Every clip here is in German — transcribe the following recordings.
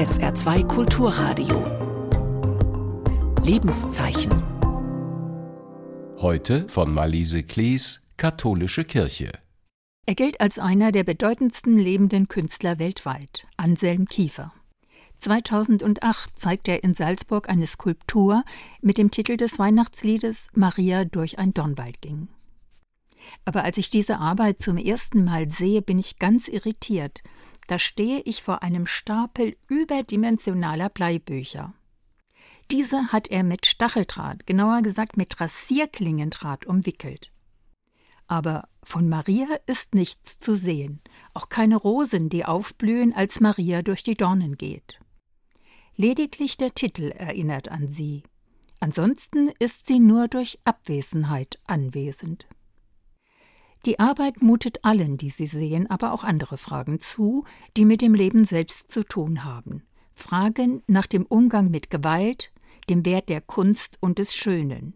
SR2 Kulturradio. Lebenszeichen. Heute von Marlise Klees, Katholische Kirche. Er gilt als einer der bedeutendsten lebenden Künstler weltweit, Anselm Kiefer. 2008 zeigt er in Salzburg eine Skulptur mit dem Titel des Weihnachtsliedes Maria durch ein Dornwald ging. Aber als ich diese Arbeit zum ersten Mal sehe, bin ich ganz irritiert. Da stehe ich vor einem Stapel überdimensionaler Bleibücher. Diese hat er mit Stacheldraht, genauer gesagt mit Rasierklingendraht umwickelt. Aber von Maria ist nichts zu sehen, auch keine Rosen, die aufblühen, als Maria durch die Dornen geht. Lediglich der Titel erinnert an sie. Ansonsten ist sie nur durch Abwesenheit anwesend. Die Arbeit mutet allen, die sie sehen, aber auch andere Fragen zu, die mit dem Leben selbst zu tun haben. Fragen nach dem Umgang mit Gewalt, dem Wert der Kunst und des Schönen.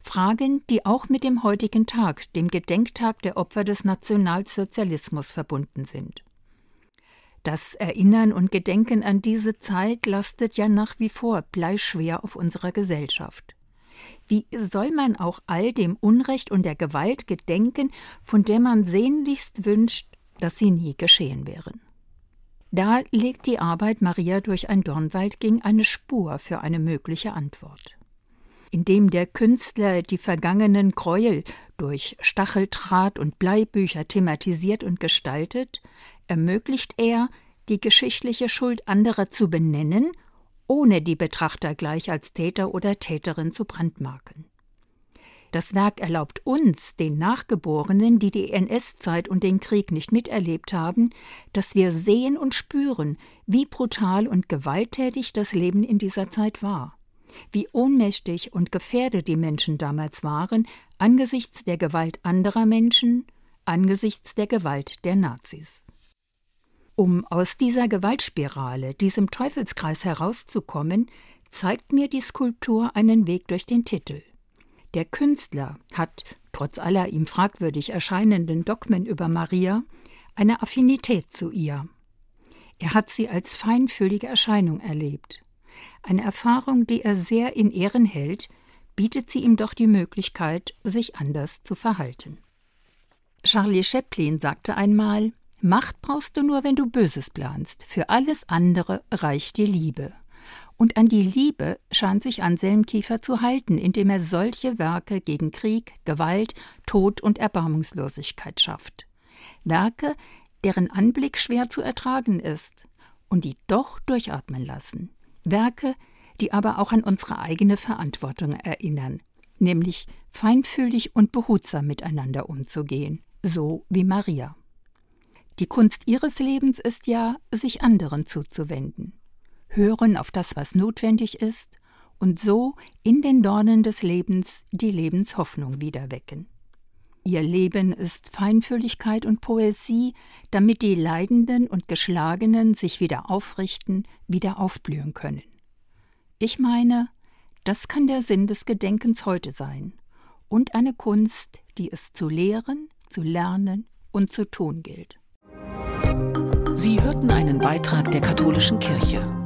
Fragen, die auch mit dem heutigen Tag, dem Gedenktag der Opfer des Nationalsozialismus verbunden sind. Das Erinnern und Gedenken an diese Zeit lastet ja nach wie vor bleischwer auf unserer Gesellschaft. Wie soll man auch all dem Unrecht und der Gewalt gedenken, von der man sehnlichst wünscht, dass sie nie geschehen wären? Da legt die Arbeit Maria durch ein Dornwald ging eine Spur für eine mögliche Antwort. Indem der Künstler die vergangenen Gräuel durch Stacheldraht und Bleibücher thematisiert und gestaltet, ermöglicht er, die geschichtliche Schuld anderer zu benennen ohne die Betrachter gleich als Täter oder Täterin zu brandmarken. Das Werk erlaubt uns, den Nachgeborenen, die die NS-Zeit und den Krieg nicht miterlebt haben, dass wir sehen und spüren, wie brutal und gewalttätig das Leben in dieser Zeit war, wie ohnmächtig und gefährdet die Menschen damals waren angesichts der Gewalt anderer Menschen, angesichts der Gewalt der Nazis. Um aus dieser Gewaltspirale, diesem Teufelskreis herauszukommen, zeigt mir die Skulptur einen Weg durch den Titel. Der Künstler hat, trotz aller ihm fragwürdig erscheinenden Dogmen über Maria, eine Affinität zu ihr. Er hat sie als feinfühlige Erscheinung erlebt. Eine Erfahrung, die er sehr in Ehren hält, bietet sie ihm doch die Möglichkeit, sich anders zu verhalten. Charlie Chaplin sagte einmal, Macht brauchst du nur, wenn du Böses planst. Für alles andere reicht dir Liebe. Und an die Liebe scheint sich Anselm Kiefer zu halten, indem er solche Werke gegen Krieg, Gewalt, Tod und Erbarmungslosigkeit schafft. Werke, deren Anblick schwer zu ertragen ist und die doch durchatmen lassen. Werke, die aber auch an unsere eigene Verantwortung erinnern, nämlich feinfühlig und behutsam miteinander umzugehen, so wie Maria. Die Kunst ihres Lebens ist ja, sich anderen zuzuwenden, hören auf das, was notwendig ist, und so in den Dornen des Lebens die Lebenshoffnung wiederwecken. Ihr Leben ist Feinfühligkeit und Poesie, damit die Leidenden und Geschlagenen sich wieder aufrichten, wieder aufblühen können. Ich meine, das kann der Sinn des Gedenkens heute sein und eine Kunst, die es zu lehren, zu lernen und zu tun gilt. Sie hörten einen Beitrag der katholischen Kirche.